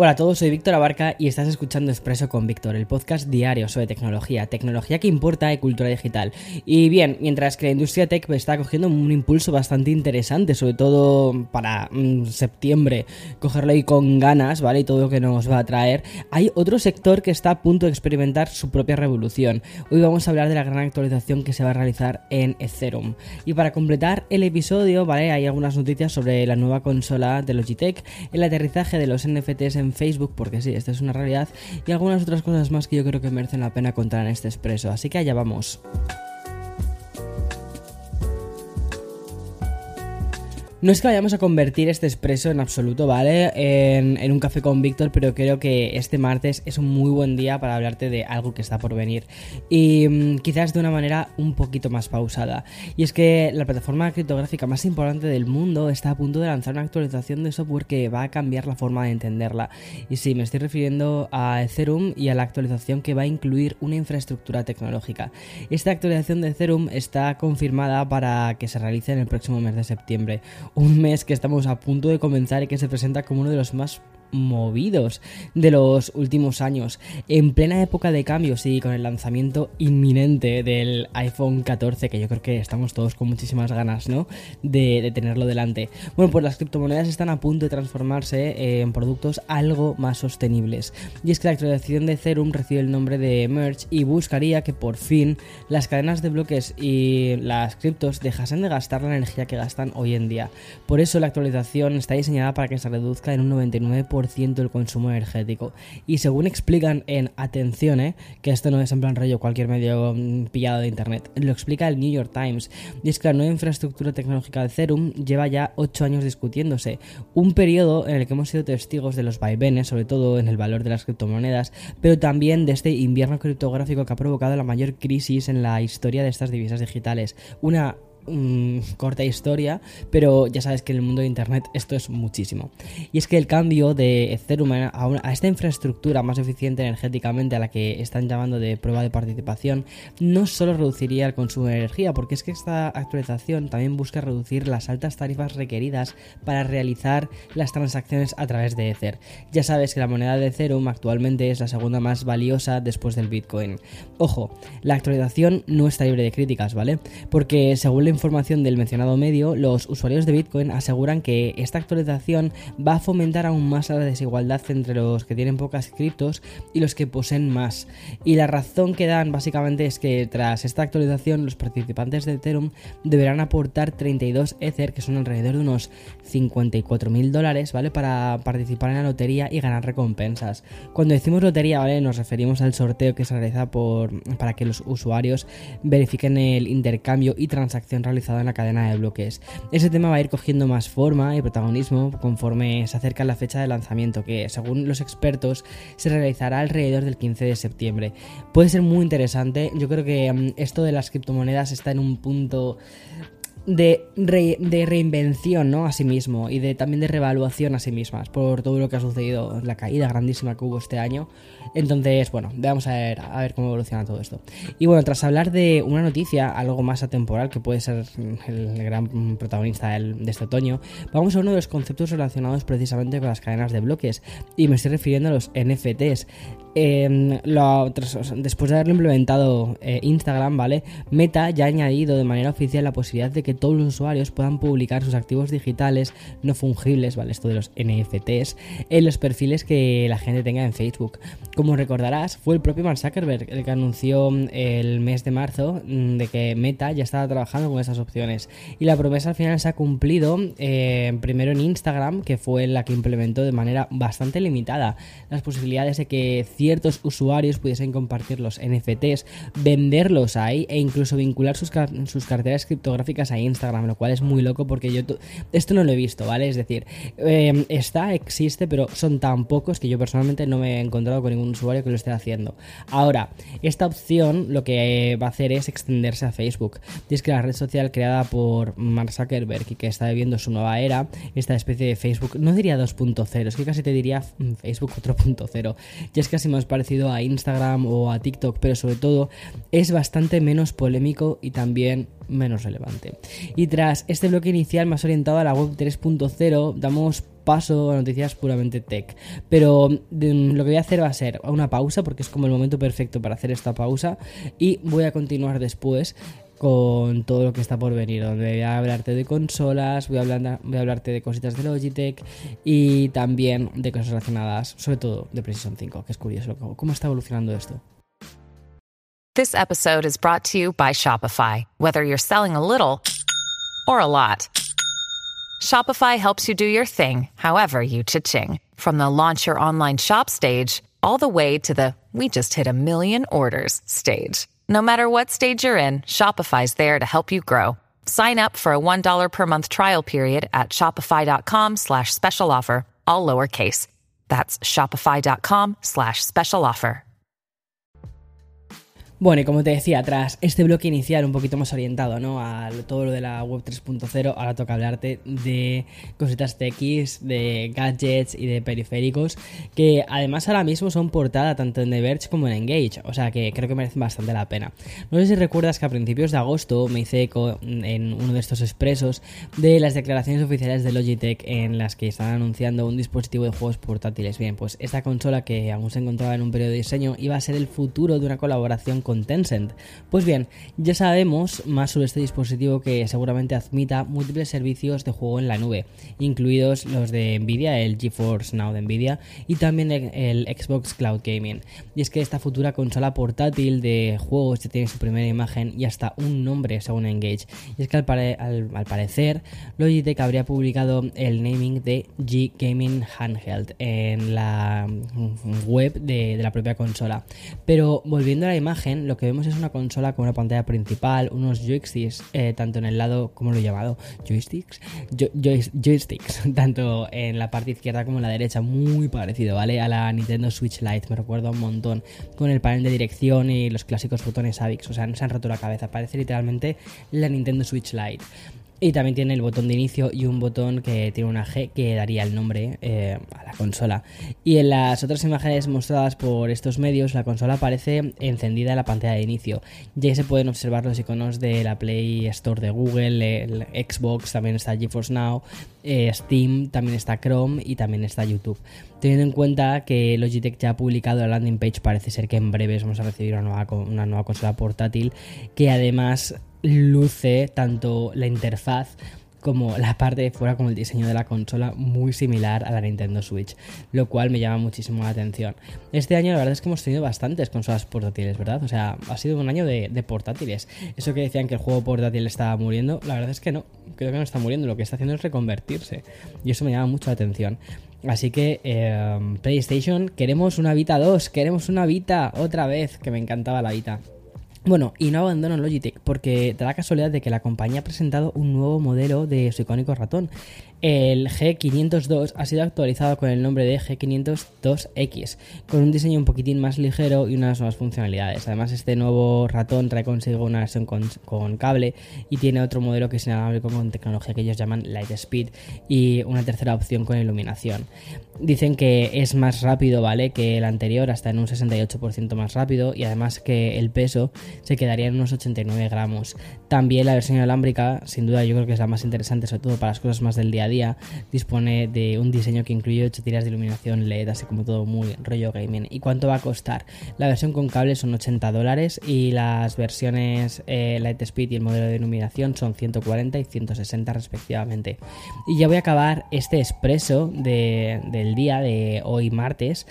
Hola a todos, soy Víctor Abarca y estás escuchando Expreso con Víctor, el podcast diario sobre tecnología, tecnología que importa y cultura digital. Y bien, mientras que la industria tech está cogiendo un impulso bastante interesante, sobre todo para mm, septiembre, cogerlo ahí con ganas, ¿vale? Y todo lo que nos va a traer, hay otro sector que está a punto de experimentar su propia revolución. Hoy vamos a hablar de la gran actualización que se va a realizar en Ethereum. Y para completar el episodio, ¿vale? Hay algunas noticias sobre la nueva consola de Logitech, el aterrizaje de los NFTs en Facebook, porque sí, esta es una realidad, y algunas otras cosas más que yo creo que merecen la pena contar en este expreso. Así que allá vamos. No es que vayamos a convertir este expreso en absoluto, ¿vale? En, un café con Víctor, pero creo que este martes es un muy buen día para hablarte de algo que está por venir. Y mm, quizás de una manera un poquito más pausada. Y es que la plataforma criptográfica más importante del mundo está a punto de lanzar una actualización de software que va a cambiar la forma de entenderla. Y sí, me estoy refiriendo a Ethereum y a la actualización que va a incluir una infraestructura tecnológica. Esta actualización de Ethereum está confirmada para que se realice en el próximo mes de septiembre un mes que estamos a punto de comenzar y que se presenta como uno de los más movidos de los últimos años, en plena época de cambios y con el lanzamiento inminente del iPhone 14, que yo creo que estamos todos con muchísimas ganas, ¿no? De, tenerlo delante. Bueno, pues las criptomonedas están a punto de transformarse en productos algo más sostenibles. Y es que la actualización de Ethereum recibe el nombre de Merge y buscaría que por fin las cadenas de bloques y las criptos dejasen de gastar la energía que gastan hoy en día. Por eso la actualización está diseñada para que se reduzca en un 99% el consumo energético. Y según explican en Atención, ¿eh? que esto no es en plan rollo cualquier medio mm, pillado de internet, lo explica el New York Times. Y es que la nueva infraestructura tecnológica de Ethereum lleva ya 8 años discutiéndose. Un periodo en el que hemos sido testigos de los vaivenes, sobre todo en el valor de las criptomonedas, pero también de este invierno criptográfico que ha provocado la mayor crisis en la historia de estas divisas digitales. Una corta historia, pero ya sabes que en el mundo de Internet esto es muchísimo. Y es que el cambio de Ethereum a, esta infraestructura más eficiente energéticamente a la que están llamando de prueba de participación no solo reduciría el consumo de energía, porque es que esta actualización también busca reducir las altas tarifas requeridas para realizar las transacciones a través de Ether. Ya sabes que la moneda de Ethereum actualmente es la segunda más valiosa después del Bitcoin. Ojo, la actualización no está libre de críticas, ¿vale? Porque según la información del mencionado medio, los usuarios de Bitcoin aseguran que esta actualización va a fomentar aún más la desigualdad entre los que tienen pocas criptos y los que poseen más. Y la razón que dan básicamente es que tras esta actualización los participantes de Ethereum deberán aportar 32 Ether, que son alrededor de unos 54 mil dólares, ¿vale? Para participar en la lotería y ganar recompensas. Cuando decimos lotería, ¿vale? Nos referimos al sorteo que se realiza por, para que los usuarios verifiquen el intercambio y transacción realizado en la cadena de bloques. Ese tema va a ir cogiendo más forma y protagonismo conforme se acerca la fecha de lanzamiento, que según los expertos se realizará alrededor del 15 de septiembre. Puede ser muy interesante, yo creo que mm, esto de las criptomonedas está en un punto de, de, reinvención ¿no? a sí mismo y de, también de revaluación a sí mismas por todo lo que ha sucedido, la caída grandísima que hubo este año. Entonces, bueno, vamos a ver, a ver cómo evoluciona todo esto. Y bueno, tras hablar de una noticia, algo más atemporal, que puede ser el gran protagonista de este otoño, vamos a uno de los conceptos relacionados precisamente con las cadenas de bloques. Y me estoy refiriendo a los NFTs. Em, después de haberlo implementado eh, Instagram, ¿vale? Meta ya ha añadido de manera oficial la posibilidad de que todos los usuarios puedan publicar sus activos digitales no fungibles, ¿vale? Esto de los NFTs, en los perfiles que la gente tenga en Facebook. Como recordarás, fue el propio Mark Zuckerberg el que anunció mm, el mes de marzo mm, de que Meta ya estaba trabajando con esas opciones. Y la promesa al final se ha cumplido eh, primero en Instagram, que fue la que implementó de manera bastante limitada las posibilidades de que ciertos usuarios pudiesen compartir los NFTs, venderlos ahí e incluso vincular sus, sus carteras criptográficas a Instagram, lo cual es muy loco porque yo esto no lo he visto, ¿vale? Es decir, em, está, existe, pero son tan pocos que yo personalmente no me he encontrado con ningún usuario que lo esté haciendo. Ahora, esta opción lo que va a hacer es extenderse a Facebook. Y es que la red social creada por Mark Zuckerberg y que está viviendo su nueva era, esta especie de Facebook, no diría 2.0, es que casi te diría mm, Facebook 4.0. Ya es casi más parecido a Instagram o a TikTok, pero sobre todo es bastante menos polémico y también menos relevante. Y tras este bloque inicial más orientado a la web 3.0, damos paso a noticias puramente tech. Pero mm, lo que voy a hacer va a ser una pausa, porque es como el momento perfecto para hacer esta pausa, y voy a continuar después con todo lo que está por venir, donde voy a hablarte de consolas, voy a, hablar, voy a hablarte de cositas de Logitech y también de cosas relacionadas, sobre todo de PlayStation 5, que es curioso cómo está evolucionando esto. This episode is brought to you by Shopify. Whether you're selling a little or a lot, Shopify helps you do your thing, however you cha-ching. From the launch your online shop stage, all the way to the we just hit a million orders stage. No matter what stage you're in, Shopify's there to help you grow. Sign up for a $1 per month trial period at shopify.com slash special offer, all lowercase. That's shopify.com slash special offer. Bueno, y como te decía, tras este bloque inicial un poquito más orientado ¿no? a todo lo de la web 3.0, ahora toca hablarte de cositas TX, de gadgets y de periféricos, que además ahora mismo son portada tanto en The Verge como en Engage, o sea que creo que merecen bastante la pena. No sé si recuerdas que a principios de agosto me hice eco en uno de estos expresos de las declaraciones oficiales de Logitech en las que estaban anunciando un dispositivo de juegos portátiles. Bien, pues esta consola que aún se encontraba en un periodo de diseño iba a ser el futuro de una colaboración con Tencent. Pues bien, ya sabemos más sobre este dispositivo que seguramente admita múltiples servicios de juego en la nube, incluidos los de Nvidia, el GeForce Now de Nvidia y también el Xbox Cloud Gaming. Y es que esta futura consola portátil de juegos ya tiene su primera imagen y hasta un nombre según Engage. Y es que al, parecer Logitech habría publicado el naming de G Gaming Handheld en la web de la propia consola. Pero volviendo a la imagen, lo que vemos es una consola con una pantalla principal, unos joysticks, eh, tanto en el lado, ¿cómo lo he llamado? Joysticks. joysticks, tanto en la parte izquierda como en la derecha, muy parecido, ¿vale? A la Nintendo Switch Lite, me recuerda un montón, con el panel de dirección y los clásicos botones AVIX, o sea, no se han roto la cabeza, parece literalmente la Nintendo Switch Lite. Y también tiene el botón de inicio y un botón que tiene una G que daría el nombre eh, a la consola. Y en las otras imágenes mostradas por estos medios, la consola aparece encendida en la pantalla de inicio. Ya se pueden observar los iconos de la Play Store de Google, el Xbox, también está GeForce Now, eh, Steam, también está Chrome y también está YouTube. Teniendo en cuenta que Logitech ya ha publicado la landing page, parece ser que en breves vamos a recibir una nueva, una nueva consola portátil que además luce tanto la interfaz como la parte de fuera, como el diseño de la consola, muy similar a la Nintendo Switch, lo cual me llama muchísimo la atención. Este año la verdad es que hemos tenido bastantes consolas portátiles, ¿verdad? O sea, ha sido un año de, portátiles. Eso que decían que el juego portátil estaba muriendo, la verdad es que no, creo que no está muriendo, lo que está haciendo es reconvertirse, y eso me llama mucho la atención. Así que em, PlayStation, queremos una Vita 2, queremos una Vita otra vez, que me encantaba la Vita. Bueno, y no abandono Logitech porque da la casualidad de que la compañía ha presentado un nuevo modelo de su icónico ratón. El G502 ha sido actualizado con el nombre de G502X, con un diseño un poquitín más ligero y unas nuevas funcionalidades. Además, este nuevo ratón trae consigo una versión con, cable y tiene otro modelo que es inalámbrico con tecnología que ellos llaman Lightspeed y una tercera opción con iluminación. Dicen que es más rápido, ¿vale? Que el anterior, hasta en un 68% más rápido y además que el peso se quedaría en unos 89 gramos. También la versión inalámbrica, sin duda yo creo que es la más interesante, sobre todo para las cosas más del día a día, dispone de un diseño que incluye 8 tiras de iluminación LED, así como todo muy rollo gaming. ¿Y cuánto va a costar? La versión con cable son 80 dólares y las versiones eh, Lightspeed y el modelo de iluminación son 140 y 160 respectivamente. Y ya voy a acabar este expreso de, del día de hoy martes,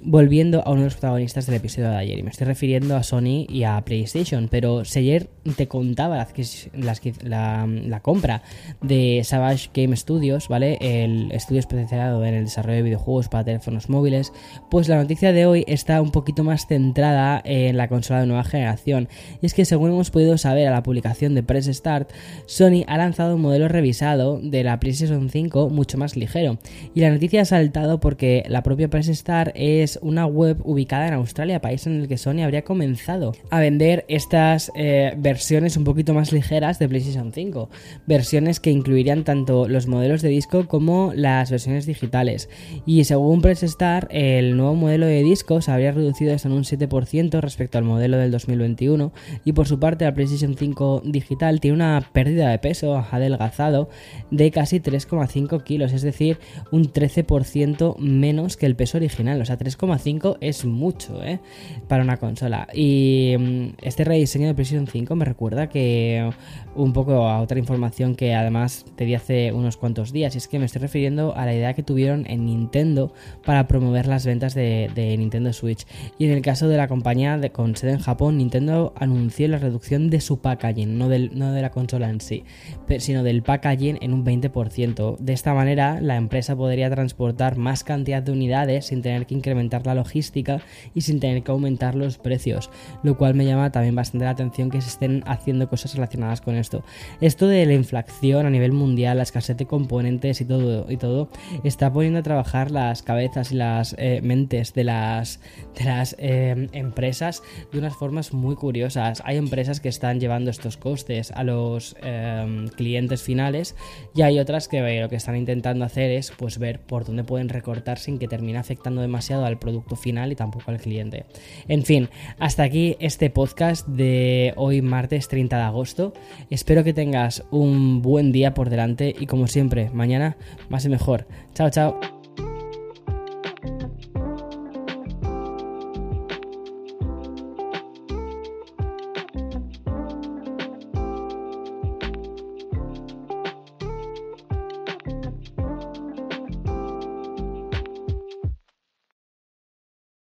volviendo a uno de los protagonistas del episodio de ayer. Y me estoy refiriendo a Sony y a PlayStation PlayStation, pero ayer te contaba la, la, compra de Savage Game Studios, ¿vale? El estudio especializado en el desarrollo de videojuegos para teléfonos móviles, pues la noticia de hoy está un poquito más centrada en la consola de nueva generación. Y es que según hemos podido saber a la publicación de Press Start, Sony ha lanzado un modelo revisado de la PlayStation 5 mucho más ligero. Y la noticia ha saltado porque la propia Press Start es una web ubicada en Australia, país en el que Sony habría comenzado a vender estas eh, versiones un poquito más ligeras de PlayStation 5. Versiones que incluirían tanto los modelos de disco como las versiones digitales. Y según Press Start, el nuevo modelo de disco se habría reducido hasta en un 7% respecto al modelo del 2021. Y por su parte, la PlayStation 5 digital tiene una pérdida de peso adelgazado de casi 3,5 kilos, es decir, un 13% menos que el peso original. O sea, 3,5 es mucho, ¿eh? Para una consola. Y mm, este rediseño de PlayStation 5 me recuerda que un poco a otra información que además te di hace unos cuantos días. Y es que me estoy refiriendo a la idea que tuvieron en Nintendo para promover las ventas de, Nintendo Switch. Y en el caso de la compañía de, con sede en Japón, Nintendo anunció la reducción de su packaging, no, del, no de la consola en sí, sino del packaging en un 20%. De esta manera, la empresa podría transportar más cantidad de unidades sin tener que incrementar la logística y sin tener que aumentar los precios, lo cual me llama también bastante la atención que se estén haciendo cosas relacionadas con esto. Esto de la inflación a nivel mundial, la escasez de componentes y todo, y todo está poniendo a trabajar las cabezas y las eh, mentes de las, de las eh, empresas de unas formas muy curiosas. Hay empresas que están llevando estos costes a los eh, clientes finales y hay otras que lo que están intentando hacer es pues ver por dónde pueden recortar sin que termine afectando demasiado al producto final y tampoco al cliente. En fin, hasta aquí este de hoy martes 30 de agosto. Espero que tengas un buen día por delante y como siempre, mañana más y mejor. Chao, chao.